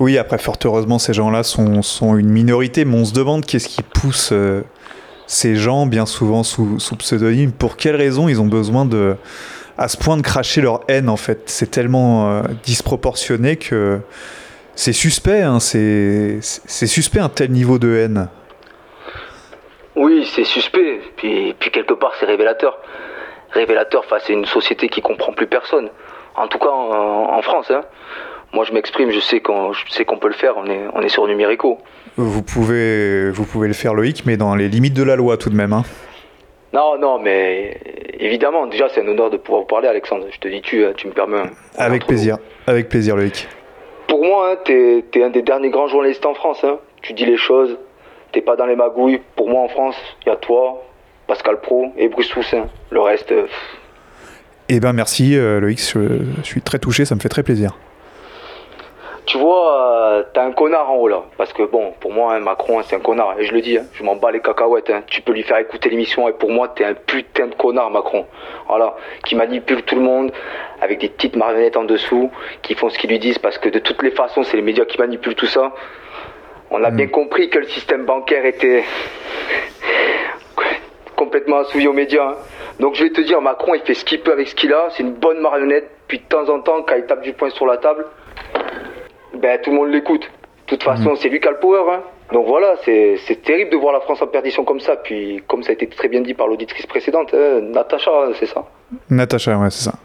Oui, après, fort heureusement, ces gens-là sont, une minorité, mais on se demande qu'est-ce qui pousse euh, ces gens, bien souvent sous, pseudonyme, pour quelles raisons ils ont besoin de, à ce point de cracher leur haine, en fait? C'est tellement euh, disproportionné que c'est suspect, hein, c'est suspect un tel niveau de haine. Oui, c'est suspect, puis, puis quelque part, c'est révélateur. Révélateur face à une société qui comprend plus personne. En tout cas, en, en France, hein moi je m'exprime, je sais qu'on peut le faire, on est, on est sur numérico. Vous pouvez, vous pouvez le faire Loïc, mais dans les limites de la loi tout de même. Hein. Non, non, mais évidemment, déjà c'est un honneur de pouvoir vous parler Alexandre. Je te dis tu, tu me permets. Avec plaisir, avec plaisir Loïc. Pour moi, hein, t'es es un des derniers grands journalistes en France. Hein. Tu dis les choses, t'es pas dans les magouilles. Pour moi en France, il y a toi, Pascal Pro et Bruce Toussaint. Le reste... Eh ben merci euh, Loïc, je suis très touché, ça me fait très plaisir tu vois, euh, t'as un connard en haut là. Parce que bon, pour moi, hein, Macron, c'est un connard. Et je le dis, hein, je m'en bats les cacahuètes. Hein. Tu peux lui faire écouter l'émission et pour moi, t'es un putain de connard, Macron. Voilà, qui manipule tout le monde avec des petites marionnettes en dessous, qui font ce qu'ils lui disent parce que de toutes les façons, c'est les médias qui manipulent tout ça. On a hmm. bien compris que le système bancaire était complètement assouvi aux médias. Donc je vais te dire, Macron, il fait ce qu'il peut avec ce qu'il a. C'est une bonne marionnette. Puis de temps en temps, quand il tape du poing sur la table, ben, tout le monde l'écoute. De toute façon, mhm. c'est lui qui a le power. Hein. Donc voilà, c'est terrible de voir la France en perdition comme ça. Puis, comme ça a été très bien dit par l'auditrice précédente, hein, Natacha, c'est ça? Natacha, ouais, c'est ça.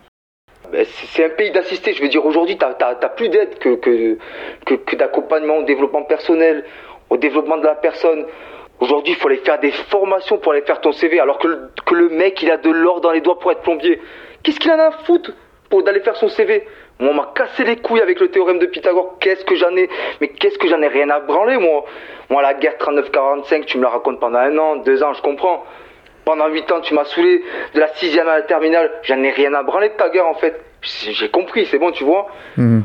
Ben, c'est un pays d'assister. Je veux dire, aujourd'hui, tu n'as plus d'aide que, que, que, d'accompagnement au développement personnel, au développement de la personne. Aujourd'hui, il faut aller faire des formations pour aller faire ton CV, alors que le, que le mec, il a de l'or dans les doigts pour être plombier. Qu'est-ce qu'il en a à foutre pour d'aller faire son CV on m'a cassé les couilles avec le théorème de Pythagore. Qu'est-ce que j'en ai Mais qu'est-ce que j'en ai rien à branler, moi Moi, la guerre 39-45, tu me la racontes pendant un an, deux ans, je comprends. Pendant huit ans, tu m'as saoulé. De la sixième à la terminale, j'en ai rien à branler de ta guerre, en fait. J'ai compris, c'est bon, tu vois mhm.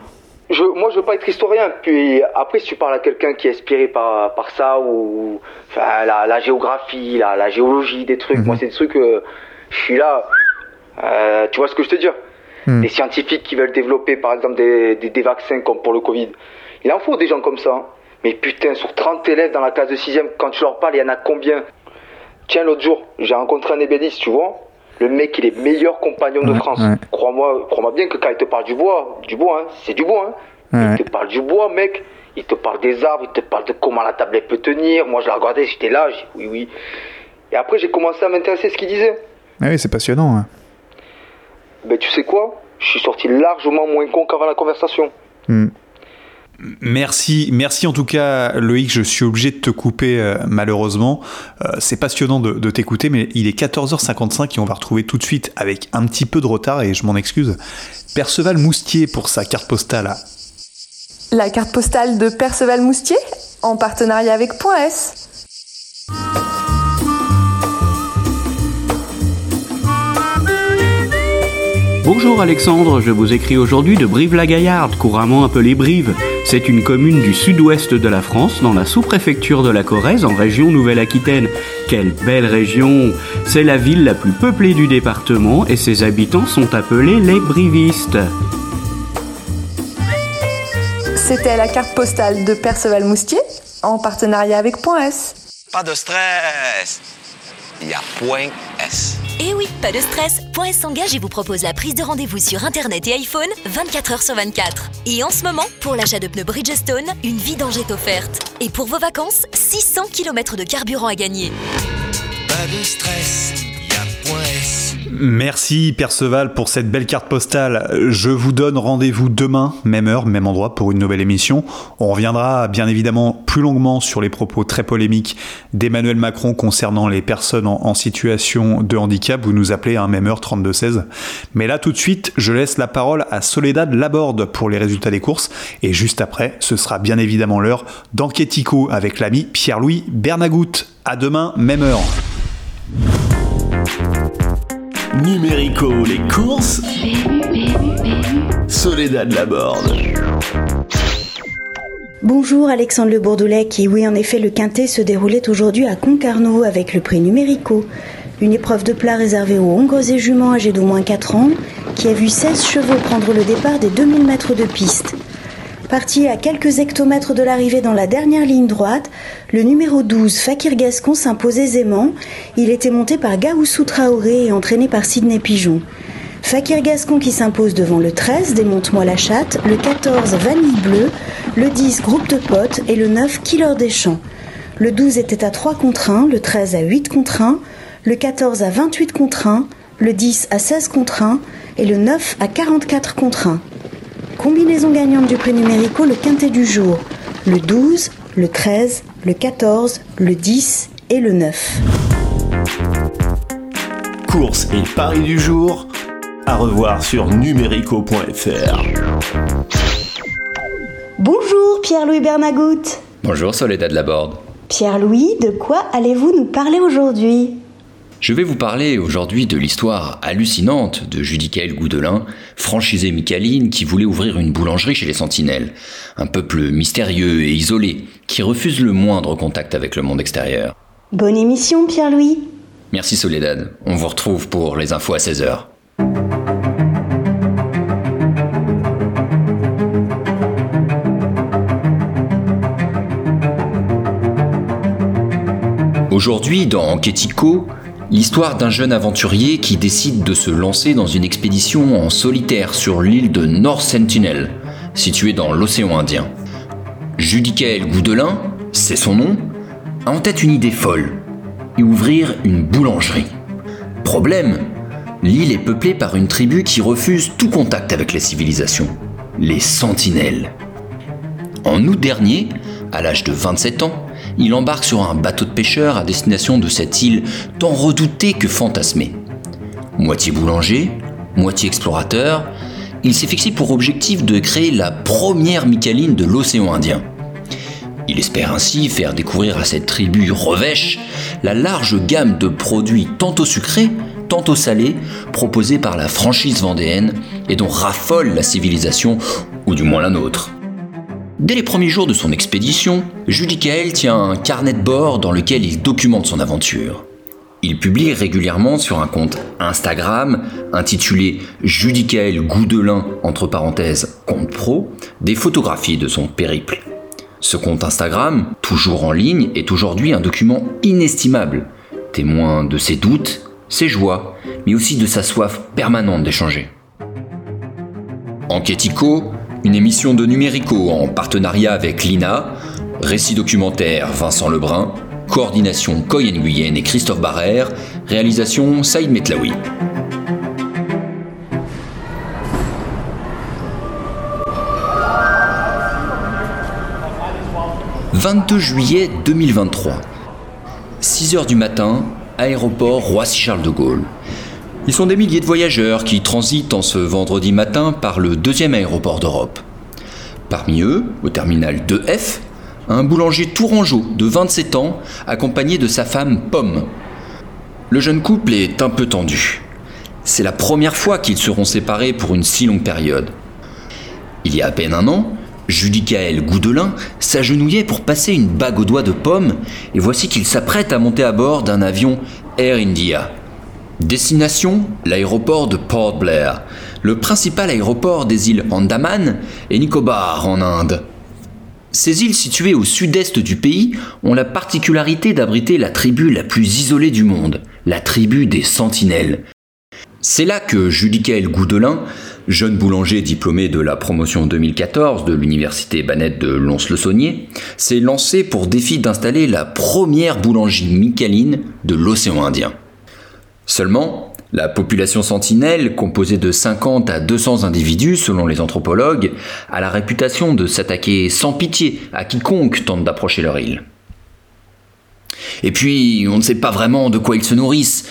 Je, moi, je veux pas être historien. Puis après, si tu parles à quelqu'un qui est inspiré par, par ça, ou enfin, la, géographie, la, la, géologie, des trucs, mhm. moi, c'est des trucs, euh, je suis là. Euh, tu vois ce que je te dis Hmm. Les scientifiques qui veulent développer, par exemple, des, des, vaccins comme pour le Covid. Il en faut des gens comme ça. Hein. Mais putain, sur 30 élèves dans la classe de 6 quand tu leur parles, il y en a combien? Tiens, l'autre jour, j'ai rencontré un ébéniste, tu vois. Le mec, il est meilleur compagnon de France. Crois-moi crois bien que quand il te parle du bois, du bois, hein, c'est du bois. Hein. Il te parle du bois, mec. Il te parle des arbres, il te parle de comment la tablette peut tenir. Moi, je la regardais, j'étais là, oui, oui. Et après, j'ai commencé à m'intéresser à ce qu'il disait. Ah oui, c'est passionnant. Hein ben tu sais quoi? Je suis sorti largement moins con qu'avant la conversation. Hmm. Merci, merci en tout cas Loïc, je suis obligé de te couper euh, malheureusement. Euh, c'est passionnant de, de t'écouter, mais il est 14h55 et on va retrouver tout de suite avec un petit peu de retard et je m'en excuse. Perceval Moustier pour sa carte postale. La carte postale de Perceval Moustier en partenariat avec Point S. Bonjour Alexandre, je vous écris aujourd'hui de Brive-la-Gaillarde, couramment appelée Brive. C'est une commune du sud-ouest de la France, dans la sous-préfecture de la Corrèze, en région Nouvelle-Aquitaine. Quelle belle région C'est la ville la plus peuplée du département et ses habitants sont appelés les brivistes. C'était la carte postale de Perceval Moustier, en partenariat avec Point S. Pas de stress Il y a Point S. Et eh oui, pas de stress. Point s'engage et vous propose la prise de rendez-vous sur Internet et iPhone 24 h sur 24. Et en ce moment, pour l'achat de pneus Bridgestone, une vidange est offerte. Et pour vos vacances, 600 km de carburant à gagner. Pas de stress. Merci Perceval pour cette belle carte postale. Je vous donne rendez-vous demain, même heure, même endroit, pour une nouvelle émission. On reviendra bien évidemment plus longuement sur les propos très polémiques d'Emmanuel Macron concernant les personnes en, situation de handicap. Vous nous appelez à un même heure 3216. Mais là tout de suite, je laisse la parole à Soledad Laborde pour les résultats des courses. Et juste après, ce sera bien évidemment l'heure d'Enquêtico avec l'ami Pierre-Louis Bernagout. À demain, même heure. Numérico, les courses. Soledad Laborde. Bonjour Alexandre Le Bourdoulec et oui en effet le quintet se déroulait aujourd'hui à Concarneau avec le prix Numérico, une épreuve de plat réservée aux hongres et juments âgés d'au moins 4 ans qui a vu 16 chevaux prendre le départ des 2000 mètres de piste. Parti à quelques hectomètres de l'arrivée dans la dernière ligne droite, le numéro 12, Fakir Gascon, s'impose aisément. Il était monté par Gaoussou Traoré et entraîné par Sidney Pigeon. Fakir Gascon qui s'impose devant le 13, Démonte-moi la chatte, le 14, Vanille Bleue, le 10, Groupe de potes et le 9, Killer des champs. Le 12 était à 3 contre 1, le 13 à 8 contre 1, le 14 à 28 contre 1, le 10 à 16 contre 1 et le 9 à 44 contre 1. Combinaison gagnante du prix numérico, le quintet du jour. Le 12, le 13, le 14, le 10 et le 9. Course et paris du jour à revoir sur numérico.fr. Bonjour Pierre-Louis Bernagout. Bonjour Soledad Laborde. Pierre-Louis, de quoi allez-vous nous parler aujourd'hui? Je vais vous parler aujourd'hui de l'histoire hallucinante de Judicaël Goudelin, franchisé Micaline qui voulait ouvrir une boulangerie chez les Sentinelles. Un peuple mystérieux et isolé qui refuse le moindre contact avec le monde extérieur. Bonne émission Pierre-Louis. Merci Soledad. On vous retrouve pour les infos à 16h. Aujourd'hui, dans Enquêtico, l'histoire d'un jeune aventurier qui décide de se lancer dans une expédition en solitaire sur l'île de North Sentinel, située dans l'océan Indien. Judicaël Goudelin, c'est son nom, a en tête une idée folle y ouvrir une boulangerie. Problème l'île est peuplée par une tribu qui refuse tout contact avec la civilisation, les Sentinelles. En août dernier, à l'âge de 27 ans, il embarque sur un bateau de pêcheur à destination de cette île tant redoutée que fantasmée. Moitié boulanger, moitié explorateur, il s'est fixé pour objectif de créer la première Micaline de l'océan Indien. Il espère ainsi faire découvrir à cette tribu revêche la large gamme de produits tantôt sucrés, tantôt salés, proposés par la franchise vendéenne et dont raffole la civilisation, ou du moins la nôtre. Dès les premiers jours de son expédition, Judicaël tient un carnet de bord dans lequel il documente son aventure. Il publie régulièrement sur un compte Instagram intitulé Judicaël Goudelin entre parenthèses compte pro des photographies de son périple. Ce compte Instagram, toujours en ligne, est aujourd'hui un document inestimable, témoin de ses doutes, ses joies, mais aussi de sa soif permanente d'échanger. Enquêtico, une émission de Numérico en partenariat avec l'INA, récit documentaire Vincent Lebrun, coordination Coyen Guyenne et Christophe Barrère, réalisation Saïd Metlaoui. « 22 juillet 2023. 6 heures du matin, aéroport Roissy-Charles de Gaulle. Ils sont des milliers de voyageurs qui transitent en ce vendredi matin par le deuxième aéroport d'Europe. Parmi eux, au terminal 2F, un boulanger tourangeau de 27 ans, accompagné de sa femme Pomme. Le jeune couple est un peu tendu. C'est la première fois qu'ils seront séparés pour une si longue période. Il y a à peine un an, Judicaël Goudelin s'agenouillait pour passer une bague au doigt de Pomme, et voici qu'il s'apprête à monter à bord d'un avion Air India. Destination l'aéroport de Port Blair, le principal aéroport des îles Andaman et Nicobar en Inde. Ces îles situées au sud-est du pays ont la particularité d'abriter la tribu la plus isolée du monde, la tribu des Sentinelles. C'est là que Judicaël Goudelin, jeune boulanger diplômé de la promotion 2014 de l'université Banette de Lons-le-Saunier, s'est lancé pour défi d'installer la première boulangerie micaline de l'océan Indien. Seulement, la population sentinelle, composée de 50 à 200 individus selon les anthropologues, a la réputation de s'attaquer sans pitié à quiconque tente d'approcher leur île. Et puis, on ne sait pas vraiment de quoi ils se nourrissent.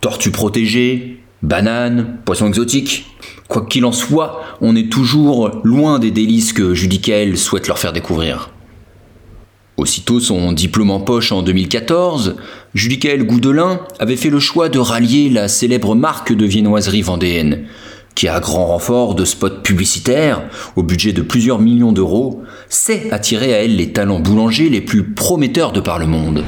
Tortues protégées, bananes, poissons exotiques. Quoi qu'il en soit, on est toujours loin des délices que Judicaël souhaite leur faire découvrir. Aussitôt son diplôme en poche en 2014, Judicaël Goudelin avait fait le choix de rallier la célèbre marque de viennoiserie vendéenne, qui à grand renfort de spots publicitaires, au budget de plusieurs millions d'euros, sait attirer à elle les talents boulangers les plus prometteurs de par le monde.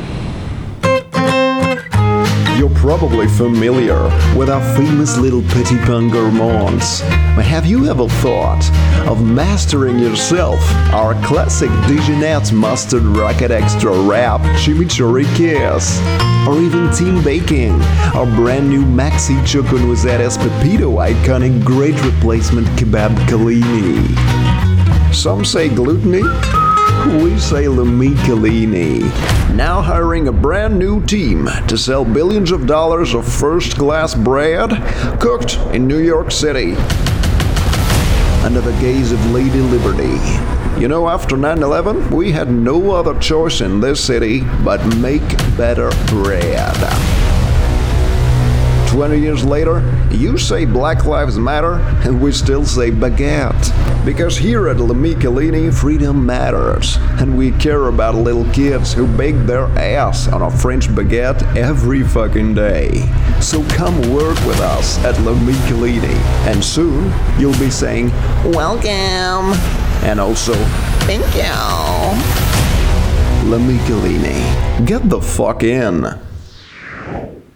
You're probably familiar with our famous little petit pain gourmands. But have you ever thought of mastering yourself our classic Dijonette mustard rocket extra wrap chimichurri kiss? Or even team baking our brand new Maxi Choco Noisettes Pepito iconic great replacement kebab Kalini. Some say gluttony, we say Lamicalini. Now hiring a brand new team to sell billions of dollars of first class bread cooked in New York City. Under the gaze of Lady Liberty. You know, after 9 11, we had no other choice in this city but make better bread. 20 years later, you say Black Lives Matter, and we still say baguette. Because here at La Michelini, freedom matters, and we care about little kids who bake their ass on a French baguette every fucking day. So come work with us at La Michelini, and soon you'll be saying, Welcome! And also, Thank you! La Michelini, get the fuck in!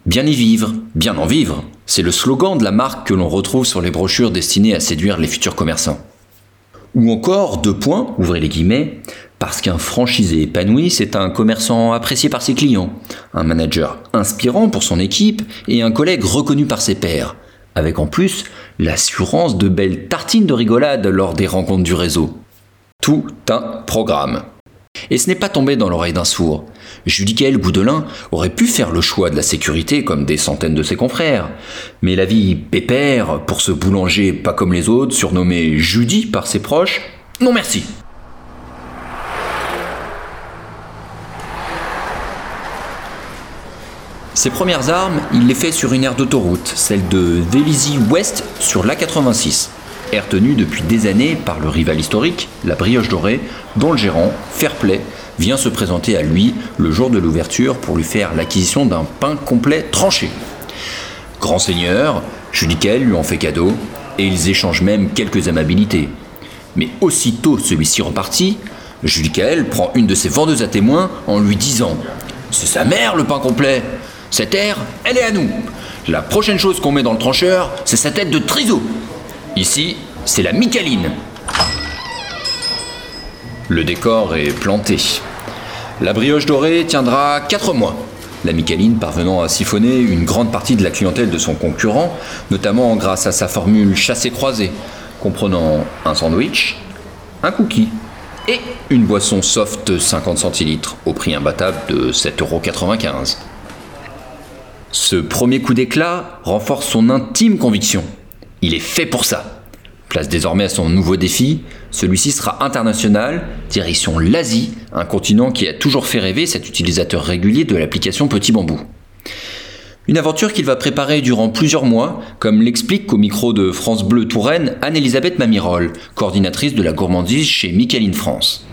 Bien y vivre, bien en vivre, c'est le slogan de la marque que l'on retrouve sur les brochures destinées à séduire les futurs commerçants. Ou encore, deux points, ouvrez les guillemets, parce qu'un franchisé épanoui, c'est un commerçant apprécié par ses clients, un manager inspirant pour son équipe et un collègue reconnu par ses pairs, avec en plus l'assurance de belles tartines de rigolade lors des rencontres du réseau. Tout un programme. Et ce n'est pas tombé dans l'oreille d'un sourd. Judicaël Goudelin aurait pu faire le choix de la sécurité comme des centaines de ses confrères. Mais la vie pépère pour ce boulanger pas comme les autres, surnommé Judy par ses proches, non merci. Ses premières armes, il les fait sur une aire d'autoroute, celle de Vélizy Ouest sur l'A86 aire tenue depuis des années par le rival historique, la Brioche Dorée, dont le gérant, Fairplay, vient se présenter à lui le jour de l'ouverture pour lui faire l'acquisition d'un pain complet tranché. Grand seigneur, Judicael lui en fait cadeau, et ils échangent même quelques amabilités. Mais aussitôt celui-ci reparti, Judicael prend une de ses vendeuses à témoins en lui disant C'est sa mère le pain complet Cette aire, elle est à nous La prochaine chose qu'on met dans le trancheur, c'est sa tête de triseau Ici, c'est la Micaline. Le décor est planté. La brioche dorée tiendra 4 mois. La Micaline parvenant à siphonner une grande partie de la clientèle de son concurrent, notamment grâce à sa formule chassé-croisé, comprenant un sandwich, un cookie et une boisson soft 50 centilitres au prix imbattable de 7,95€. Ce premier coup d'éclat renforce son intime conviction il est fait pour ça. Place désormais à son nouveau défi, celui-ci sera international, direction l'Asie, un continent qui a toujours fait rêver cet utilisateur régulier de l'application Petit Bambou. Une aventure qu'il va préparer durant plusieurs mois, comme l'explique au micro de France Bleu Touraine Anne-Elisabeth Mamirol, coordinatrice de la gourmandise chez Micheline France.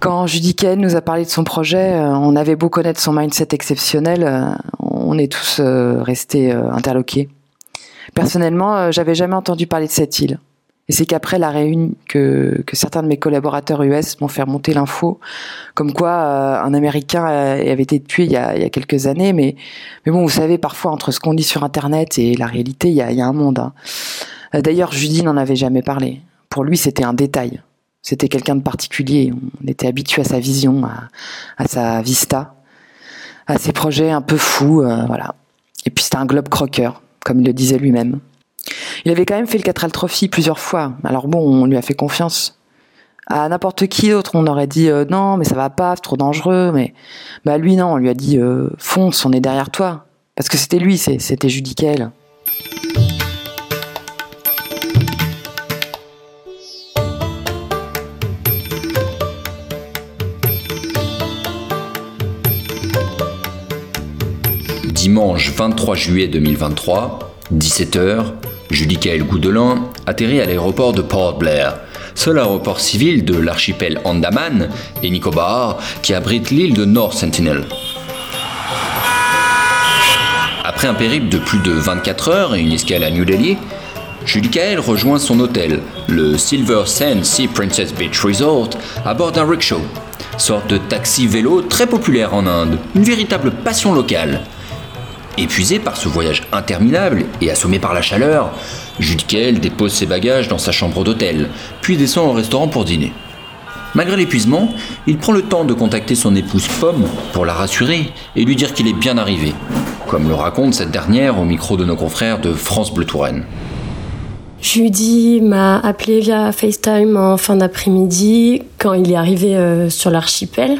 Quand Judicaine nous a parlé de son projet, euh, on avait beau connaître son mindset exceptionnel, euh, on est tous euh, restés interloqués. Personnellement, euh, j'avais jamais entendu parler de cette île. Et c'est qu'après la réunion que, certains de mes collaborateurs US m'ont fait remonter l'info, comme quoi euh, un Américain avait été tué il y, a, quelques années. Mais, bon, vous savez, parfois entre ce qu'on dit sur Internet et la réalité, il y a, un monde. Hein. Euh, d'ailleurs, Judy n'en avait jamais parlé. Pour lui, c'était un détail. C'était quelqu'un de particulier. On était habitué à sa vision, à, à, sa vista, à ses projets un peu fous, voilà. Et puis c'était un globe croqueur comme il le disait lui-même. Il avait quand même fait le 4 Trophy plusieurs fois, alors bon, on lui a fait confiance. À n'importe qui d'autre, on aurait dit euh, non, mais ça va pas, c'est trop dangereux, mais bah lui non, on lui a dit euh, fonce, on est derrière toi, parce que c'était lui, c'était Judicael. Dimanche 23 juillet 2023, 17h, Judicaël Goudelin atterrit à l'aéroport de Port Blair, seul aéroport civil de l'archipel Andaman et Nicobar qui abrite l'île de North Sentinel. Après un périple de plus de 24 heures et une escale à New Delhi, Judicaël rejoint son hôtel, le Silver Sand Sea Princess Beach Resort, à bord d'un rickshaw, sorte de taxi vélo très populaire en Inde, une véritable passion locale. Épuisé par ce voyage interminable et assommé par la chaleur, Judicael dépose ses bagages dans sa chambre d'hôtel, puis descend au restaurant pour dîner. Malgré l'épuisement, il prend le temps de contacter son épouse Pomme pour la rassurer et lui dire qu'il est bien arrivé, comme le raconte cette dernière au micro de nos confrères de France Bleu Touraine. Judy m'a appelé via FaceTime en fin d'après-midi quand il est arrivé euh, sur l'archipel.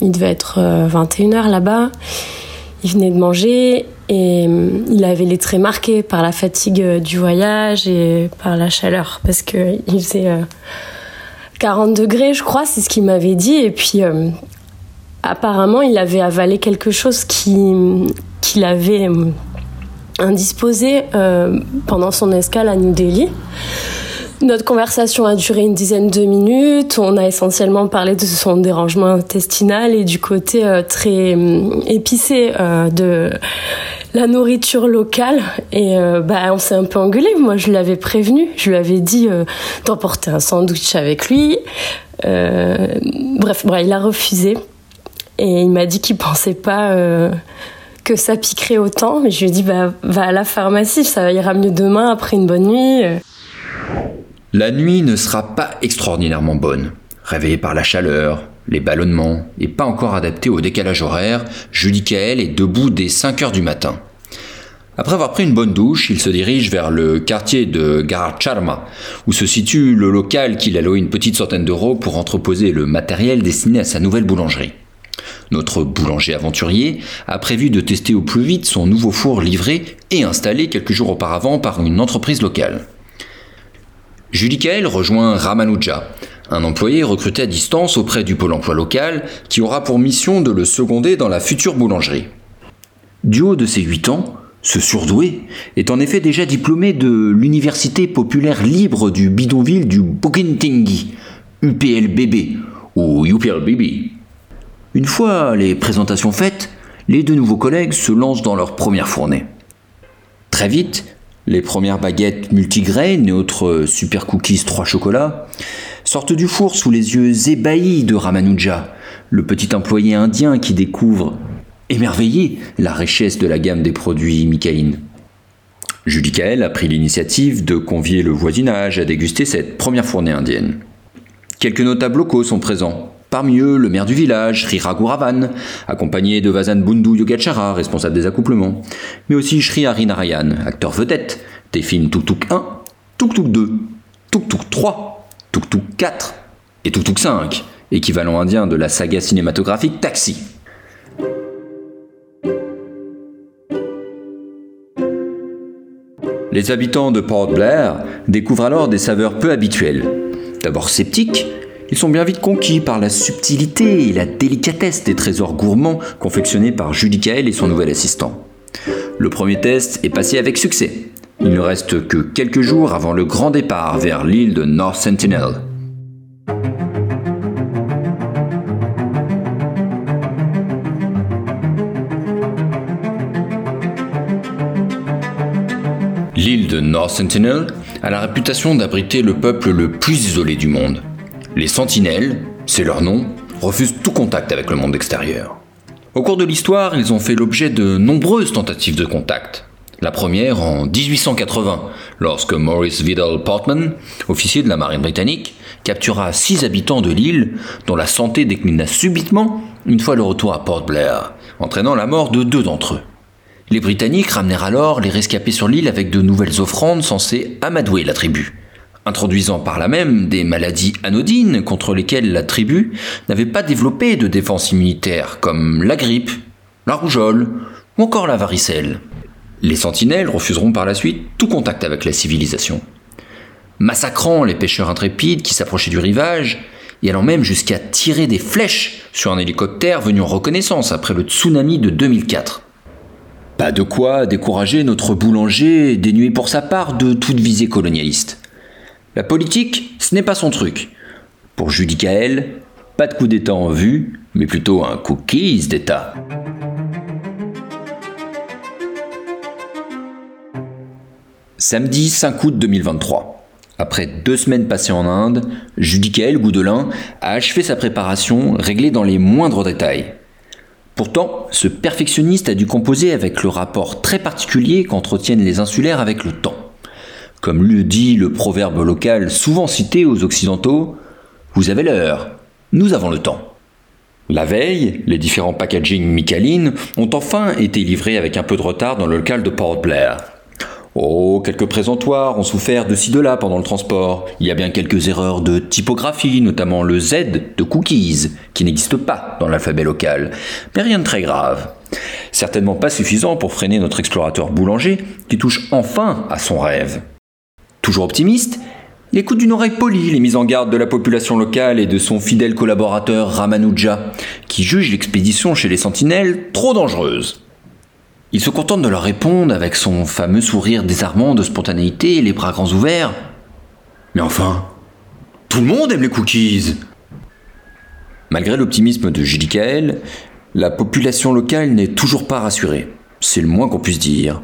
Il devait être 21h euh, là-bas. Il venait de manger et euh, il avait les traits marqués par la fatigue du voyage et par la chaleur parce qu'il faisait 40 degrés, je crois, c'est ce qu'il m'avait dit. Et puis, apparemment, il avait avalé quelque chose qui, qu'il avait indisposé euh, pendant son escale à New Delhi. Notre conversation a duré une dizaine de minutes. On a essentiellement parlé de son dérangement intestinal et du côté euh, très euh, épicé de la nourriture locale. Et bah, on s'est un peu engueulé. Moi, je l'avais prévenu. Je lui avais dit d'emporter un sandwich avec lui. bref, bref, il a refusé. Et il m'a dit qu'il pensait pas que ça piquerait autant. Mais je lui ai dit, bah, va à la pharmacie, ça ira mieux demain après une bonne nuit. La nuit ne sera pas extraordinairement bonne. Réveillé par la chaleur, les ballonnements, et pas encore adapté au décalage horaire, Julie Kael est debout dès 5 heures du matin. Après avoir pris une bonne douche, il se dirige vers le quartier de Garacharma, où se situe le local qu'il a loué une petite centaine d'euros pour entreposer le matériel destiné à sa nouvelle boulangerie. Notre boulanger aventurier a prévu de tester au plus vite son nouveau four livré et installé quelques jours auparavant par une entreprise locale. Julie Kael rejoint Ramanuja, un employé recruté à distance auprès du pôle emploi local qui aura pour mission de le seconder dans la future boulangerie. Du haut de ses 8 ans, ce surdoué est en effet déjà diplômé de l'Université populaire libre du bidonville du Bukittinggi, UPLBB ou UPLBB. Une fois les présentations faites, les deux nouveaux collègues se lancent dans leur première fournée. Très vite, les premières baguettes multigraines et autres super cookies 3 chocolats sortent du four sous les yeux ébahis de Ramanuja, le petit employé indien qui découvre, émerveillé, la richesse de la gamme des produits Mikaïn. Julie Kael a pris l'initiative de convier le voisinage à déguster cette première fournée indienne. Quelques notables locaux sont présents, Parmi eux, le maire du village, Sri Raghuravan, accompagné de Vasan Bundu Yogachara, responsable des accouplements, mais aussi Sri Harinarayan, acteur vedette des films Tuk Tuk 1, Tuk Tuk 2, Tuk Tuk 3, Tuk Tuk 4 et Tuk Tuk 5, équivalent indien de la saga cinématographique Taxi. Les habitants de Port Blair découvrent alors des saveurs peu habituelles. D'abord sceptiques, ils sont bien vite conquis par la subtilité et la délicatesse des trésors gourmands confectionnés par Judy Kael et son nouvel assistant. Le premier test est passé avec succès. Il ne reste que quelques jours avant le grand départ vers l'île de North Sentinel. L'île de North Sentinel a la réputation d'abriter le peuple le plus isolé du monde. Les sentinelles, c'est leur nom, refusent tout contact avec le monde extérieur. Au cours de l'histoire, ils ont fait l'objet de nombreuses tentatives de contact. La première en 1880, lorsque Maurice Vidal Portman, officier de la marine britannique, captura six habitants de l'île dont la santé déclina subitement une fois le retour à Port Blair, entraînant la mort de deux d'entre eux. Les Britanniques ramenèrent alors les rescapés sur l'île avec de nouvelles offrandes censées amadouer la tribu introduisant par là même des maladies anodines contre lesquelles la tribu n'avait pas développé de défense immunitaire, comme la grippe, la rougeole ou encore la varicelle. Les sentinelles refuseront par la suite tout contact avec la civilisation, massacrant les pêcheurs intrépides qui s'approchaient du rivage et allant même jusqu'à tirer des flèches sur un hélicoptère venu en reconnaissance après le tsunami de 2004. Pas de quoi décourager notre boulanger dénué pour sa part de toute visée colonialiste. La politique, ce n'est pas son truc. Pour Judy Kael, pas de coup d'État en vue, mais plutôt un cookies d'État. Samedi 5 août 2023. Après deux semaines passées en Inde, Judy Kael Goudelin a achevé sa préparation réglée dans les moindres détails. Pourtant, ce perfectionniste a dû composer avec le rapport très particulier qu'entretiennent les insulaires avec le temps. Comme le dit le proverbe local souvent cité aux Occidentaux, Vous avez l'heure, nous avons le temps. La veille, les différents packaging Micaline ont enfin été livrés avec un peu de retard dans le local de Port Blair. Oh, quelques présentoirs ont souffert de ci de là pendant le transport. Il y a bien quelques erreurs de typographie, notamment le Z de cookies, qui n'existe pas dans l'alphabet local. Mais rien de très grave. Certainement pas suffisant pour freiner notre explorateur boulanger, qui touche enfin à son rêve. Toujours optimiste, il écoute d'une oreille polie les mises en garde de la population locale et de son fidèle collaborateur Ramanuja, qui juge l'expédition chez les sentinelles trop dangereuse. Il se contente de leur répondre avec son fameux sourire désarmant de spontanéité et les bras grands ouverts. Mais enfin, tout le monde aime les cookies Malgré l'optimisme de Julie la population locale n'est toujours pas rassurée. C'est le moins qu'on puisse dire.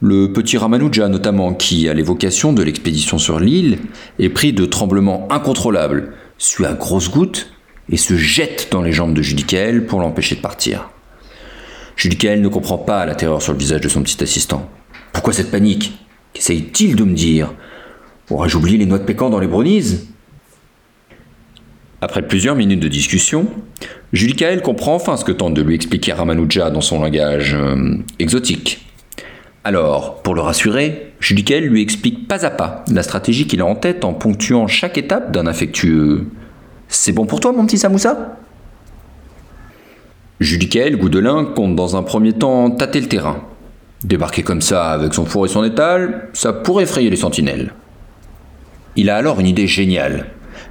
Le petit Ramanuja notamment, qui, à l'évocation de l'expédition sur l'île, est pris de tremblements incontrôlables, suit à grosses gouttes et se jette dans les jambes de Julie Kael pour l'empêcher de partir. Julie Kael ne comprend pas la terreur sur le visage de son petit assistant. Pourquoi cette panique? Qu'essaye-t-il de me dire? Aurais-je oublié les noix de pécan dans les brownies? Après plusieurs minutes de discussion, Julie Kael comprend enfin ce que tente de lui expliquer Ramanuja dans son langage euh, exotique. Alors, pour le rassurer, Julie Kael lui explique pas à pas la stratégie qu'il a en tête en ponctuant chaque étape d'un affectueux C'est bon pour toi, mon petit Samoussa? Julie Kael, Goudelin, compte dans un premier temps tâter le terrain. Débarquer comme ça avec son four et son étal, ça pourrait effrayer les sentinelles. Il a alors une idée géniale.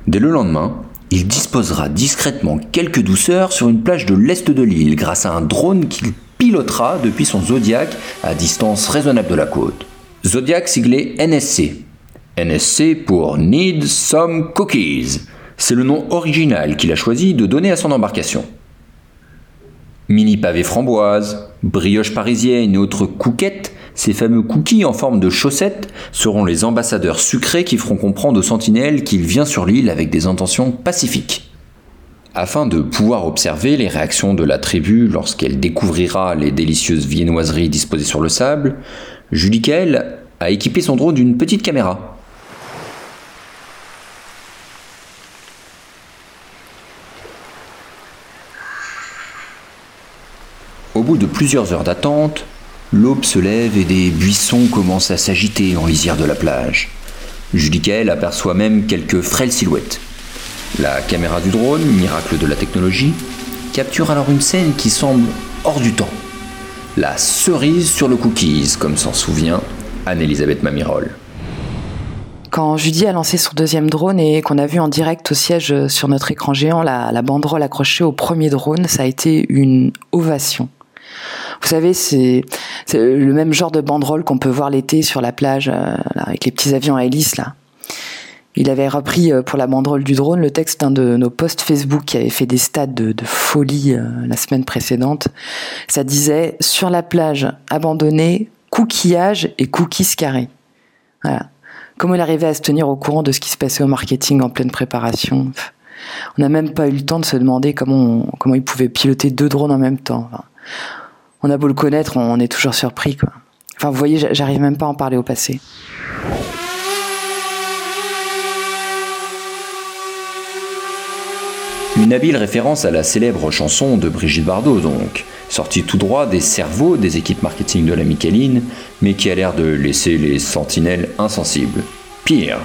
Dès le lendemain, il disposera discrètement quelques douceurs sur une plage de l'est de l'île grâce à un drone qu'il pilotera depuis son Zodiac à distance raisonnable de la côte. Zodiac siglé NSC. NSC pour Need Some Cookies. C'est le nom original qu'il a choisi de donner à son embarcation. Mini pavé framboise, brioche parisienne et autres couquettes, ces fameux cookies en forme de chaussettes seront les ambassadeurs sucrés qui feront comprendre aux sentinelles qu'il vient sur l'île avec des intentions pacifiques. Afin de pouvoir observer les réactions de la tribu lorsqu'elle découvrira les délicieuses viennoiseries disposées sur le sable, Julie Kael a équipé son drone d'une petite caméra. Au bout de plusieurs heures d'attente, l'aube se lève et des buissons commencent à s'agiter en lisière de la plage. Julie Kael aperçoit même quelques frêles silhouettes. La caméra du drone, miracle de la technologie, capture alors une scène qui semble hors du temps. La cerise sur le cookies, comme s'en souvient Anne-Elisabeth Mamirol. Quand Judy a lancé son deuxième drone et qu'on a vu en direct au siège sur notre écran géant la, la banderole accrochée au premier drone, ça a été une ovation. Vous savez, c'est le même genre de banderole qu'on peut voir l'été sur la plage euh, avec les petits avions à hélice là. Il avait repris euh, pour la banderole du drone le texte d'un de nos posts Facebook qui avait fait des stades de, folie euh, la semaine précédente. Ça disait sur la plage abandonnée, coquillage et cookies carrés. Voilà. Comment il arrivait à se tenir au courant de ce qui se passait au marketing en pleine préparation? On n'a même pas eu le temps de se demander comment, comment il pouvait piloter deux drones en même temps on a beau le connaître, on est toujours surpris. Enfin, vous voyez, j'arrive même pas à en parler au passé. Une habile référence à la célèbre chanson de Brigitte Bardot, donc, sortie tout droit des cerveaux des équipes marketing de la Micheline, mais qui a l'air de laisser les sentinelles insensibles. Pire,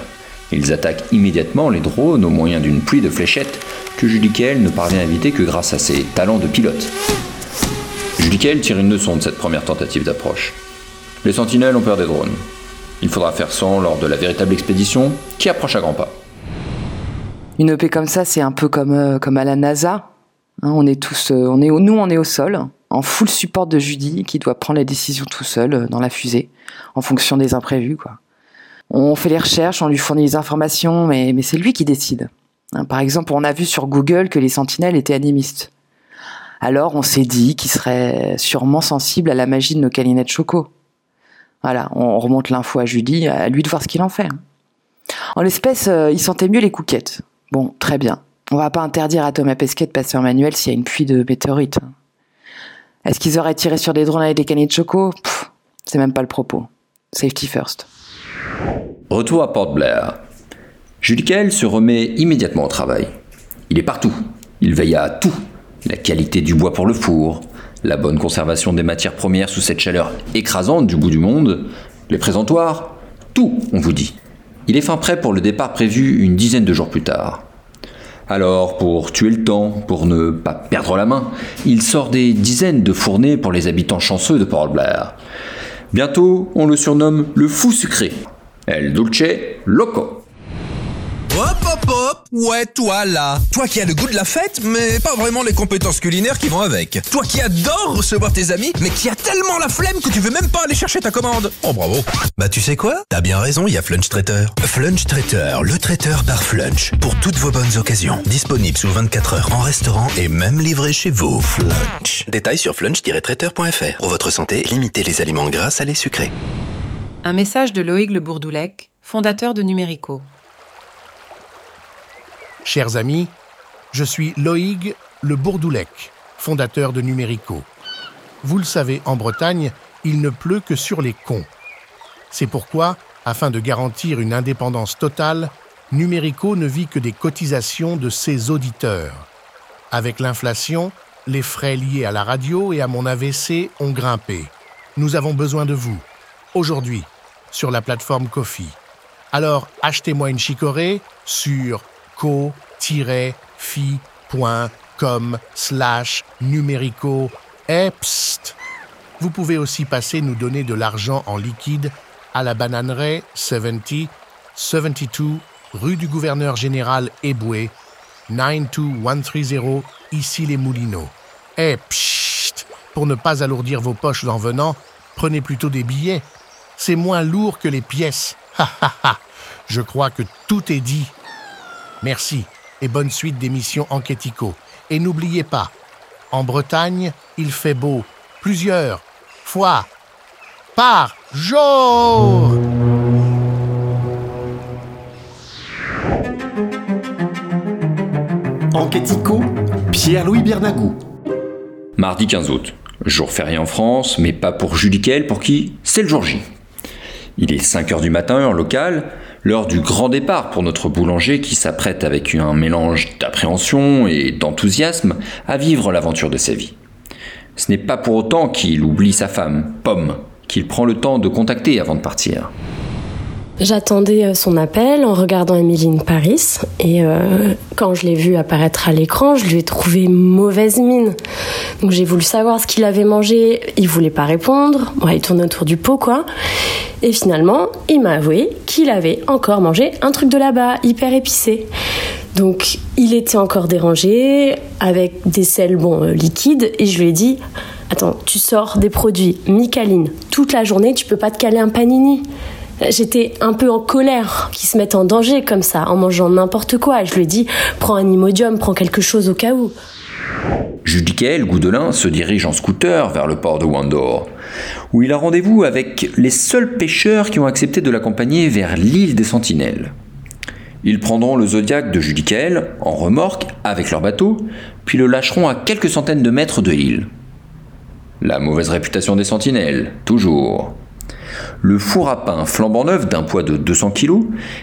ils attaquent immédiatement les drones au moyen d'une pluie de fléchettes que Julie Kell ne parvient à éviter que grâce à ses talents de pilote. Julie tire une leçon de cette première tentative d'approche. Les sentinelles ont peur des drones. Il faudra faire sans lors de la véritable expédition qui approche à grands pas. Une EP comme ça, c'est un peu comme, euh, comme à la NASA. Hein, on est tous, euh, on est, nous, on est au sol, en full support de Judy, qui doit prendre les décisions tout seul euh, dans la fusée, en fonction des imprévus. Quoi. On fait les recherches, on lui fournit les informations, mais, mais c'est lui qui décide. Hein, par exemple, on a vu sur Google que les sentinelles étaient animistes. Alors on s'est dit qu'il serait sûrement sensible à la magie de nos câlinettes choco. Voilà, on remonte l'info à Judy, à lui de voir ce qu'il en fait. En l'espèce, il sentait mieux les couquettes. Bon, très bien. On va pas interdire à Thomas Pesquet de passer en manuel s'il y a une pluie de météorites. Est-ce qu'ils auraient tiré sur des drones avec des canettes de choco C'est même pas le propos. Safety first. Retour à Port Blair. Kell se remet immédiatement au travail. Il est partout. Il veille à tout. La qualité du bois pour le four, la bonne conservation des matières premières sous cette chaleur écrasante du bout du monde, les présentoirs, tout, on vous dit. Il est fin prêt pour le départ prévu une dizaine de jours plus tard. Alors, pour tuer le temps, pour ne pas perdre la main, il sort des dizaines de fournées pour les habitants chanceux de Port Blair. Bientôt, on le surnomme le fou sucré. El Dulce Loco. Hop hop hop Ouais, toi là Toi qui as le goût de la fête, mais pas vraiment les compétences culinaires qui vont avec. Toi qui adore recevoir tes amis, mais qui a tellement la flemme que tu veux même pas aller chercher ta commande. Oh bravo Bah tu sais quoi? T'as bien raison, il y a Flunch Traiteur. Flunch Traiteur, le traiteur par Flunch. Pour toutes vos bonnes occasions. Disponible sous 24 heures en restaurant et même livré chez vous. Flunch. Détails sur flunch-traiteur.fr. Pour votre santé, limitez les aliments gras, salés, sucrés. Un message de Loïc Le Bourdoulec, fondateur de Numérico. Chers amis, je suis Loïg Le Bourdoulec, fondateur de Numérico. Vous le savez, en Bretagne, il ne pleut que sur les cons. C'est pourquoi, afin de garantir une indépendance totale, Numérico ne vit que des cotisations de ses auditeurs. Avec l'inflation, les frais liés à la radio et à mon AVC ont grimpé. Nous avons besoin de vous, aujourd'hui, sur la plateforme Kofi. Alors, achetez-moi une chicorée sur co-fi.com slash numérico. Vous pouvez aussi passer nous donner de l'argent en liquide à la bananeraie 70 72 rue du gouverneur général Eboué 92130 ici les Moulineaux. Et psst, pour ne pas alourdir vos poches en venant, prenez plutôt des billets. C'est moins lourd que les pièces. Ha ha ha. Je crois que tout est dit. Merci et bonne suite d'émissions Enquêtico. Et n'oubliez pas, en Bretagne, il fait beau plusieurs fois par jour. Enquêtico, Pierre-Louis Bernagou. Mardi 15 août. Jour férié en France, mais pas pour Julie Kell, pour qui? C'est le jour J. Il est 5 heures du matin, heure locale, l'heure du grand départ pour notre boulanger qui s'apprête avec un mélange d'appréhension et d'enthousiasme à vivre l'aventure de sa vie. Ce n'est pas pour autant qu'il oublie sa femme, Pomme, qu'il prend le temps de contacter avant de partir. J'attendais euh, son appel en regardant Emily Paris et euh, quand je l'ai vu apparaître à l'écran, je lui ai trouvé mauvaise mine. Donc j'ai voulu savoir ce qu'il avait mangé, il voulait pas répondre, ouais, il tournait autour du pot quoi. Et finalement, il m'a avoué qu'il avait encore mangé un truc de là-bas, hyper épicé. Donc il était encore dérangé avec des sels bon euh, liquides et je lui ai dit "Attends, tu sors des produits Micaline toute la journée, tu peux pas te caler un panini." J'étais un peu en colère qu'ils se mettent en danger comme ça, en mangeant n'importe quoi. Et je lui ai dit, prends un imodium, prends quelque chose au cas où. Judicael Goudelin se dirige en scooter vers le port de Wandor, où il a rendez-vous avec les seuls pêcheurs qui ont accepté de l'accompagner vers l'île des Sentinelles. Ils prendront le Zodiac de Judicael en remorque avec leur bateau, puis le lâcheront à quelques centaines de mètres de l'île. La mauvaise réputation des Sentinelles, toujours. Le four à pain flambant neuf d'un poids de 200 kg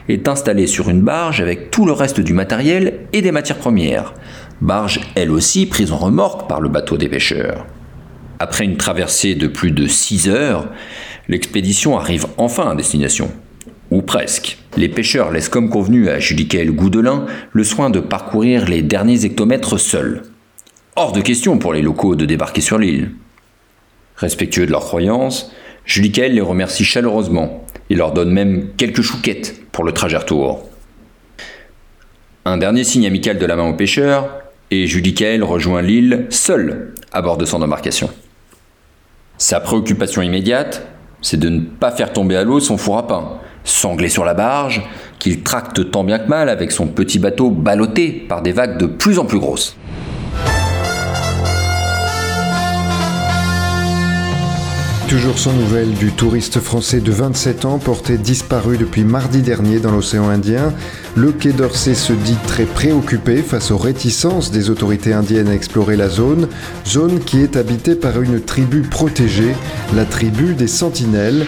est installé sur une barge avec tout le reste du matériel et des matières premières. Barge elle aussi prise en remorque par le bateau des pêcheurs. Après une traversée de plus de 6 heures, l'expédition arrive enfin à destination. Ou presque. Les pêcheurs laissent comme convenu à Judicael Goudelin le soin de parcourir les derniers hectomètres seuls. Hors de question pour les locaux de débarquer sur l'île. Respectueux de leurs croyances, Judicael les remercie chaleureusement et leur donne même quelques chouquettes pour le trajet retour. Un dernier signe amical de la main aux pêcheurs, et Judicael rejoint l'île seul à bord de son embarcation. Sa préoccupation immédiate, c'est de ne pas faire tomber à l'eau son four à pain, sanglé sur la barge, qu'il tracte tant bien que mal avec son petit bateau ballotté par des vagues de plus en plus grosses. Toujours sans nouvelles du touriste français de 27 ans porté disparu depuis mardi dernier dans l'océan Indien. Le Quai d'Orsay se dit très préoccupé face aux réticences des autorités indiennes à explorer la zone, zone qui est habitée par une tribu protégée, la tribu des Sentinelles.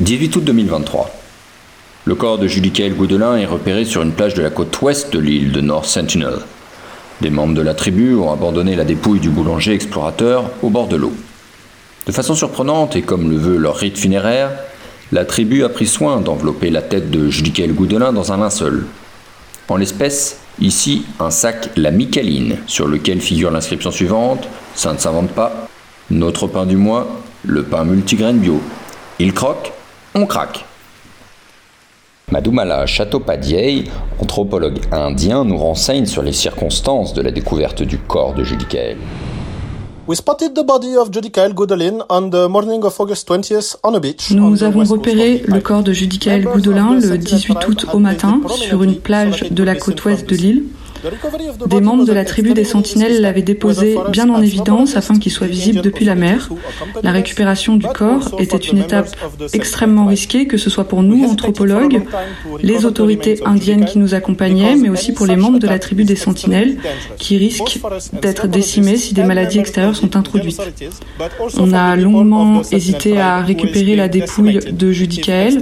18 août 2023. Le corps de Julie-Kael Goudelin est repéré sur une plage de la côte ouest de l'île de North Sentinel. Des membres de la tribu ont abandonné la dépouille du boulanger explorateur au bord de l'eau. De façon surprenante et comme le veut leur rite funéraire, la tribu a pris soin d'envelopper la tête de Judicael Goudelin dans un linceul. En l'espèce, ici, un sac La Micaline, sur lequel figure l'inscription suivante Ça ne s'invente pas. Notre pain du mois, le pain multigrain bio. Il croque, on craque. Madoumala Chattopadhyay, anthropologue indien, nous renseigne sur les circonstances de la découverte du corps de Judy Kael. Nous avons repéré le corps de Judy Kael Goudelin le 18 août au matin sur une plage de la côte ouest de l'île. Des membres de la tribu des Sentinelles l'avaient déposé bien en évidence afin qu'il soit visible depuis la mer. La récupération du corps était une étape extrêmement risquée, que ce soit pour nous, anthropologues, les autorités indiennes qui nous accompagnaient, mais aussi pour les membres de la tribu des Sentinelles, qui risquent d'être décimés si des maladies extérieures sont introduites. On a longuement hésité à récupérer la dépouille de Judicael.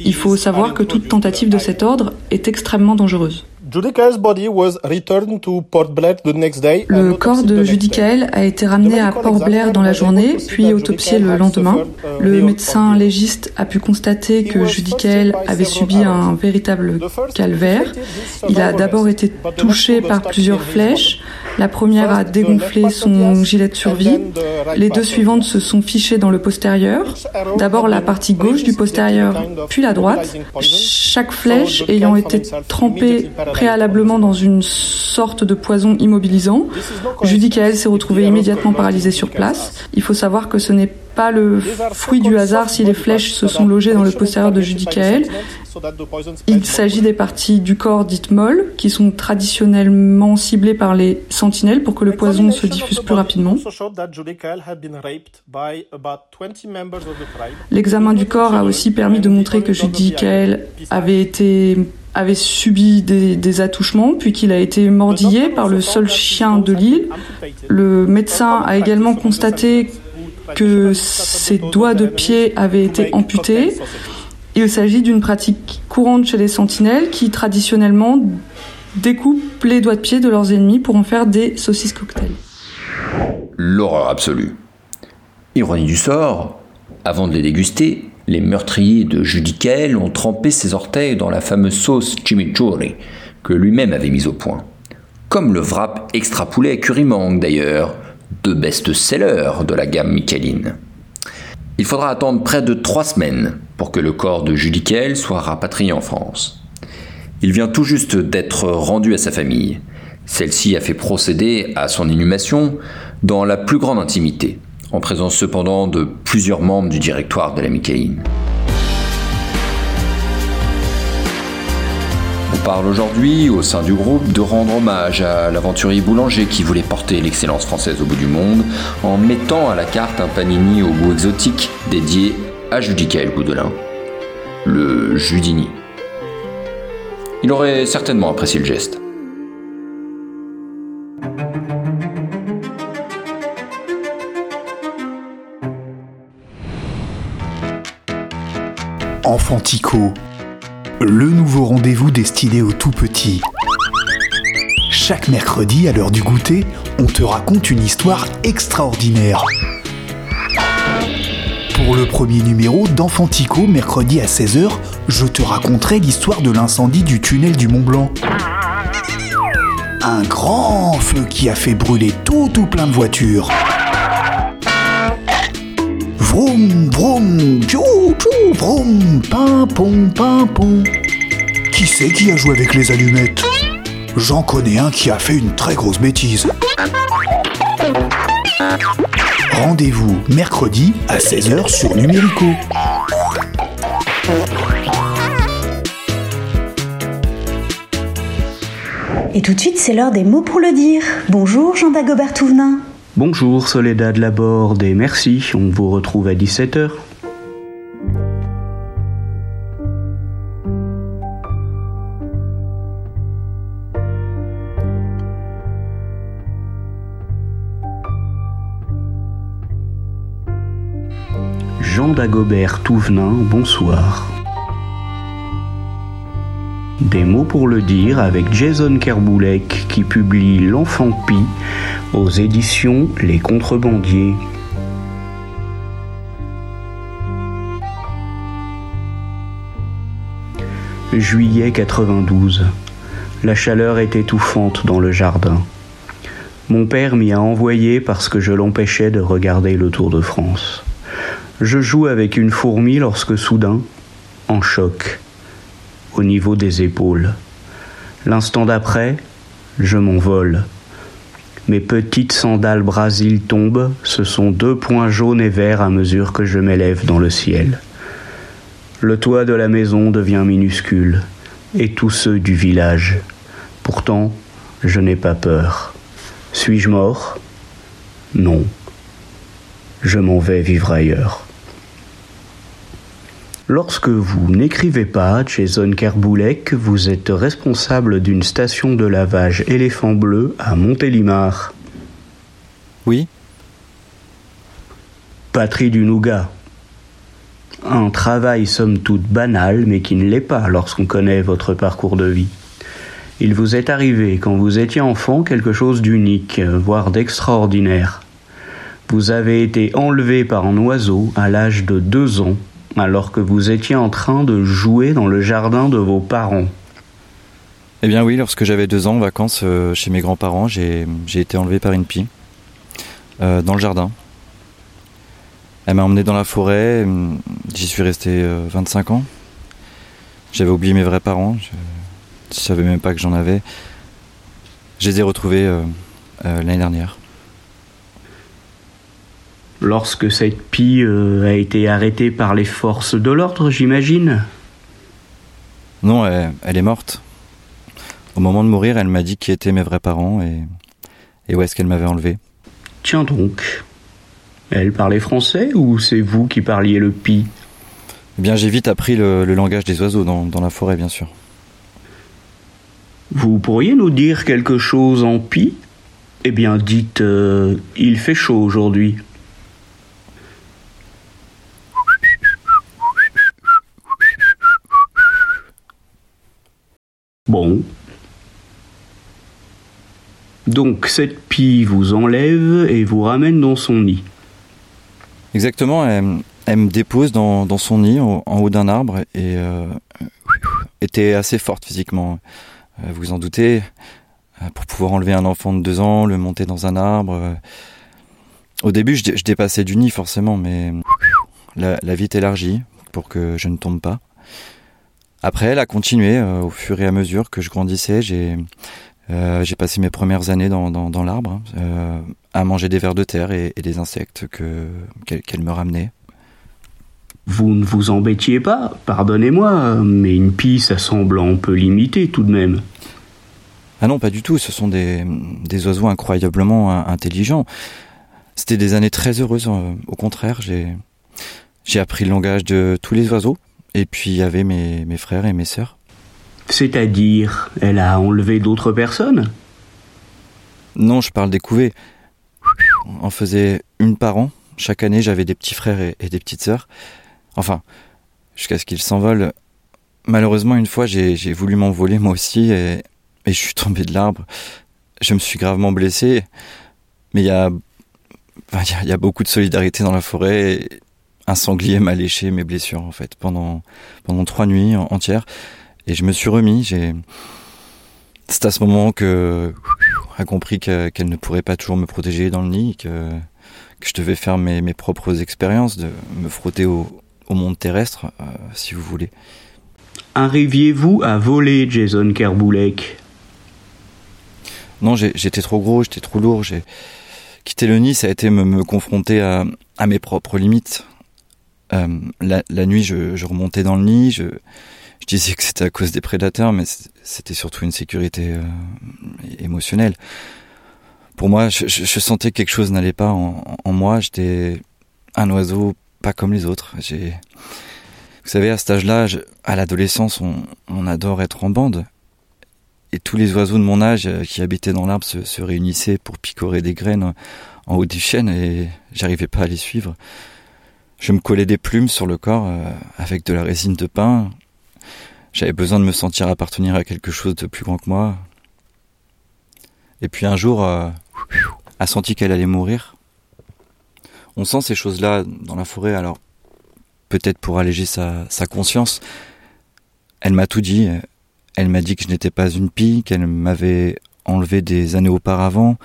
Il faut savoir que toute tentative de cet ordre est extrêmement dangereuse. Le corps de Judicael a été ramené à Port Blair dans la journée, puis autopsié le lendemain. Le médecin légiste a pu constater que Judicael avait subi un véritable calvaire. Il a d'abord été touché par plusieurs flèches. La première a dégonflé son gilet de survie. Les deux suivantes se sont fichées dans le postérieur. D'abord la partie gauche du postérieur, puis la droite. Chaque flèche ayant été trempée préalablement dans une sorte de poison immobilisant. Judy Kael s'est retrouvée immédiatement paralysée sur place. Il faut savoir que ce n'est pas le fruit du hasard si les flèches se sont logées dans le postérieur de Judy Kael. Il s'agit des parties du corps dites molles, qui sont traditionnellement ciblées par les sentinelles pour que le poison se diffuse plus rapidement. L'examen du corps a aussi permis de montrer que Judy Kael avait été avait subi des, attouchements, puis qu'il a été mordillé par le seul chien de l'île. Le médecin a également constaté que ses doigts de pied avaient été amputés. Il s'agit d'une pratique courante chez les sentinelles qui traditionnellement découpent les doigts de pied de leurs ennemis pour en faire des saucisses cocktails. L'horreur absolue. Ironie du sort, avant de les déguster, les meurtriers de Judicael ont trempé ses orteils dans la fameuse sauce chimichurri que lui-même avait mise au point. Comme le wrap extra poulet curry mangue d'ailleurs, deux best-sellers de la gamme Micheline. Il faudra attendre près de trois semaines pour que le corps de Judicael soit rapatrié en France. Il vient tout juste d'être rendu à sa famille. Celle-ci a fait procéder à son inhumation dans la plus grande intimité en présence cependant de plusieurs membres du directoire de la Micaïne. On parle aujourd'hui, au sein du groupe, de rendre hommage à l'aventurier boulanger qui voulait porter l'excellence française au bout du monde en mettant à la carte un panini au goût exotique dédié à Judicael Goudelin, le Judini. Il aurait certainement apprécié le geste. Enfantico, le nouveau rendez-vous destiné aux tout petits. Chaque mercredi à l'heure du goûter, on te raconte une histoire extraordinaire. Pour le premier numéro d'Enfantico, mercredi à 16h, je te raconterai l'histoire de l'incendie du tunnel du Mont Blanc. Un grand feu qui a fait brûler tout tout plein de voitures. Vroom, vroom, tchou, tchou, vroom, pimpon, pimpon. Qui c'est qui a joué avec les allumettes? J'en connais un qui a fait une très grosse bêtise. Rendez-vous mercredi à 16h sur Numérico. Et tout de suite, c'est l'heure des mots pour le dire. Bonjour Jean Dagobert Touvenin. Bonjour Soledad Laborde et merci, on vous retrouve à 17h. Jean Dagobert Touvenin, bonsoir. Des mots pour le dire avec Jason Kerboulek qui publie L'Enfant Pi aux éditions Les Contrebandiers. Juillet 92. La chaleur est étouffante dans le jardin. Mon père m'y a envoyé parce que je l'empêchais de regarder le Tour de France. Je joue avec une fourmi lorsque soudain, en choc, au niveau des épaules. L'instant d'après, je m'envole. Mes petites sandales Brasil tombent, ce sont deux points jaunes et verts à mesure que je m'élève dans le ciel. Le toit de la maison devient minuscule, et tous ceux du village. Pourtant, je n'ai pas peur. Suis-je mort? Non. Je m'en vais vivre ailleurs. Lorsque vous n'écrivez pas, Jason Kerboulek, vous êtes responsable d'une station de lavage éléphant bleu à Montélimar. Oui. Patrie du Nougat. Un travail somme toute banal, mais qui ne l'est pas lorsqu'on connaît votre parcours de vie. Il vous est arrivé, quand vous étiez enfant, quelque chose d'unique, voire d'extraordinaire. Vous avez été enlevé par un oiseau à l'âge de deux ans alors que vous étiez en train de jouer dans le jardin de vos parents Eh bien oui, lorsque j'avais deux ans en vacances euh, chez mes grands-parents, j'ai été enlevé par une pie euh, dans le jardin. Elle m'a emmené dans la forêt, hum, j'y suis resté 25 euh, ans. J'avais oublié mes vrais parents, je ne savais même pas que j'en avais. Je les ai retrouvés l'année dernière lorsque cette pie euh, a été arrêtée par les forces de l'ordre, j'imagine? Non, elle, est morte. Au moment de mourir, elle m'a dit qui étaient mes vrais parents et, et où est-ce qu'elle m'avait enlevé. Tiens donc. Elle parlait français ou c'est vous qui parliez le pie Eh bien, j'ai vite appris le, langage des oiseaux dans, la forêt, bien sûr. Vous pourriez nous dire quelque chose en pie Eh bien, dites euh, il fait chaud aujourd'hui. Bon. Donc cette pie vous enlève et vous ramène dans son nid. Exactement, elle, me dépose dans, son nid en, haut d'un arbre et euh, était assez forte physiquement. Euh, vous en doutez, euh, pour pouvoir enlever un enfant de deux ans, le monter dans un arbre. Au début, je, dépassais du nid forcément, mais la, la vite élargie pour que je ne tombe pas. Après, elle a continué euh, au fur et à mesure que je grandissais. J'ai euh, j'ai passé mes premières années dans, dans, l'arbre hein, euh, à manger des vers de terre et, des insectes que qu'elle me ramenait. Vous ne vous embêtiez pas, pardonnez-moi, mais une pie, ça semble un peu limité tout de même. Ah non, pas du tout. Ce sont des, des oiseaux incroyablement intelligents. C'était des années très heureuses. Au contraire, j'ai j'ai appris le langage de tous les oiseaux. Et puis il y avait mes, mes frères et mes sœurs. C'est-à-dire, elle a enlevé d'autres personnes? Non, je parle des couvées. On faisait une par an. Chaque année, j'avais des petits frères et, des petites sœurs. Enfin, jusqu'à ce qu'ils s'envolent. Malheureusement, une fois, j'ai voulu m'envoler moi aussi et, et, je suis tombé de l'arbre. Je me suis gravement blessé. Mais il y a, il y a beaucoup de solidarité dans la forêt. Et, un sanglier m'a léché mes blessures en fait pendant pendant trois nuits entières et je me suis remis. J'ai c'est à ce moment que a compris qu'elle ne pourrait pas toujours me protéger dans le nid, que que je devais faire mes, mes propres expériences, de me frotter au, au monde terrestre, euh, si vous voulez. Arriviez-vous à voler, Jason Kerboulek Non, j'étais trop gros, j'étais trop lourd. J'ai quitté le nid, ça a été me, me confronter à, à mes propres limites. Euh, la, nuit, je, remontais dans le nid, je, disais que c'était à cause des prédateurs, mais c'était surtout une sécurité euh, émotionnelle. Pour moi, je, sentais que quelque chose n'allait pas en, moi. J'étais un oiseau pas comme les autres. Vous savez, à cet âge-là, à l'adolescence, on, adore être en bande. Et tous les oiseaux de mon âge euh, qui habitaient dans l'arbre se, réunissaient pour picorer des graines en haut des chênes et j'arrivais pas à les suivre. Je me collais des plumes sur le corps euh, avec de la résine de pin. J'avais besoin de me sentir appartenir à quelque chose de plus grand que moi. Et puis un jour, euh, a senti qu'elle allait mourir. On sent ces choses-là dans la forêt, alors peut-être pour alléger sa, sa conscience. Elle m'a tout dit. Elle m'a dit que je n'étais pas une pie, qu'elle m'avait enlevé des années auparavant.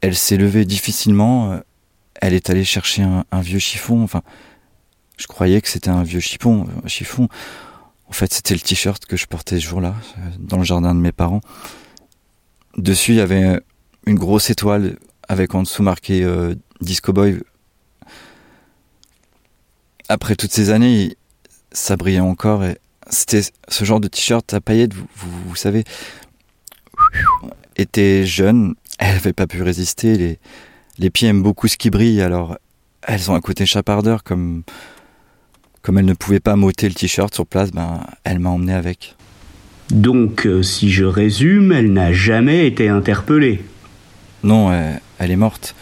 Elle s'est levée difficilement. Elle est allée chercher un, vieux chiffon. Enfin, je croyais que c'était un vieux chiffon. Chiffon. En fait, c'était le t-shirt que je portais ce jour-là, dans le jardin de mes parents. Dessus, il y avait une grosse étoile avec en dessous marqué euh, Disco Boy. Après toutes ces années, ça brillait encore c'était ce genre de t-shirt à paillettes, vous, vous, savez, était jeune, elle n'avait pas pu résister, les pieds aiment beaucoup ce qui brille, alors elles ont un côté chapardeur, comme, comme elle ne pouvait pas m'ôter le t-shirt sur place, ben, elle m'a emmené avec. Donc, euh, si je résume, elle n'a jamais été interpellée. Non, elle, est morte.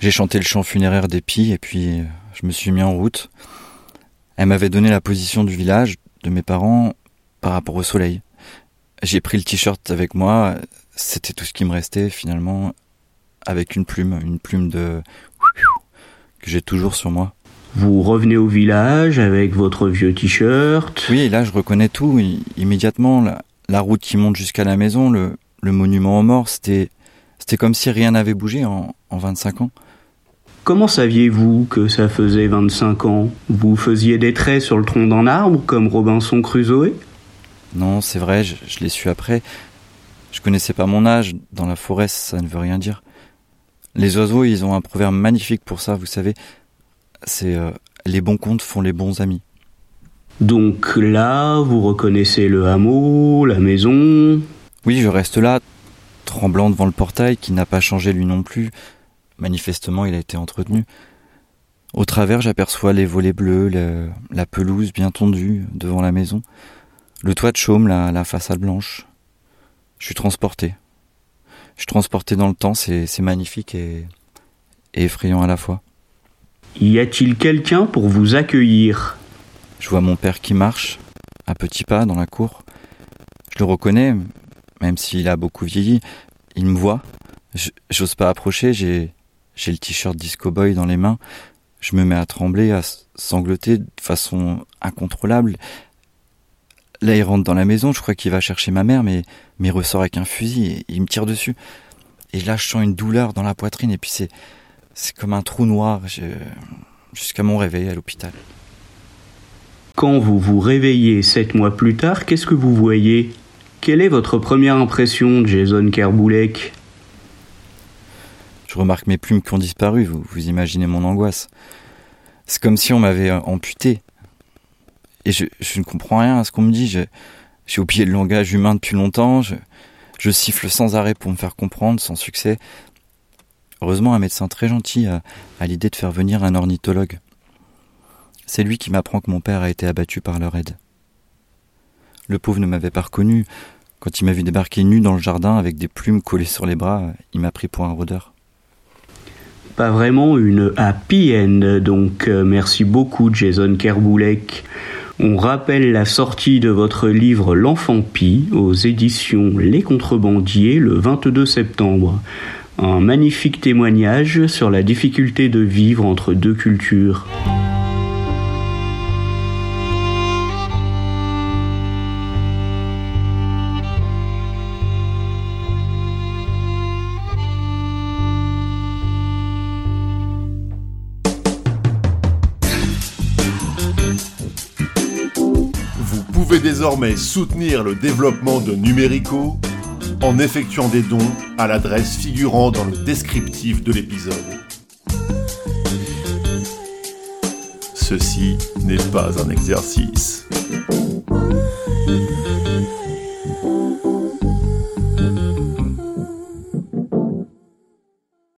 J'ai chanté le chant funéraire d'Epi et puis euh, je me suis mis en route. Elle m'avait donné la position du village, de mes parents, par rapport au soleil. J'ai pris le t-shirt avec moi, c'était tout ce qui me restait finalement, avec une plume, une plume de... que j'ai toujours sur moi. Vous revenez au village avec votre vieux t-shirt. Oui, là je reconnais tout immédiatement. La, route qui monte jusqu'à la maison, le, monument aux morts, c'était, c'était comme si rien n'avait bougé en, en 25 ans. Comment saviez-vous que ça faisait 25 ans? Vous faisiez des traits sur le tronc d'un arbre comme Robinson Crusoe? Non, c'est vrai, je, je l'ai su après. Je connaissais pas mon âge. Dans la forêt, ça ne veut rien dire. Les oiseaux, ils ont un proverbe magnifique pour ça, vous savez c'est euh, les bons comptes font les bons amis. Donc là, vous reconnaissez le hameau, la maison Oui, je reste là, tremblant devant le portail qui n'a pas changé lui non plus. Manifestement, il a été entretenu. Au travers, j'aperçois les volets bleus, la pelouse bien tondue devant la maison, le toit de chaume, la, façade blanche. Je suis transporté. Je suis transporté dans le temps, c'est magnifique et effrayant à la fois. Y a-t-il quelqu'un pour vous accueillir? Je vois mon père qui marche, à petits pas, dans la cour. Je le reconnais, même s'il a beaucoup vieilli. Il me voit. J'ose pas approcher, j'ai, j'ai le t-shirt Disco Boy dans les mains. Je me mets à trembler, à sangloter de façon incontrôlable. Là, il rentre dans la maison, je crois qu'il va chercher ma mère, mais, mais il ressort avec un fusil et il me tire dessus. Et là, je sens une douleur dans la poitrine, et puis c'est, c'est comme un trou noir jusqu'à mon réveil à l'hôpital. Quand vous vous réveillez sept mois plus tard, qu'est-ce que vous voyez? Quelle est votre première impression, Jason Kerboulek Je remarque mes plumes qui ont disparu, vous, vous imaginez mon angoisse. C'est comme si on m'avait amputé. Et je, ne comprends rien à ce qu'on me dit. J'ai oublié le langage humain depuis longtemps. je siffle sans arrêt pour me faire comprendre, sans succès. Heureusement, un médecin très gentil a, l'idée de faire venir un ornithologue. C'est lui qui m'apprend que mon père a été abattu par leur aide. Le pauvre ne m'avait pas reconnu. Quand il m'a vu débarquer nu dans le jardin avec des plumes collées sur les bras, il m'a pris pour un rôdeur. Pas vraiment une happy end, donc euh, merci beaucoup Jason Kerboulek. On rappelle la sortie de votre livre L'enfant pie aux éditions Les Contrebandiers le 22 septembre un magnifique témoignage sur la difficulté de vivre entre deux cultures. Soutenir le développement de Numérico en effectuant des dons à l'adresse figurant dans le descriptif de l'épisode. Ceci n'est pas un exercice.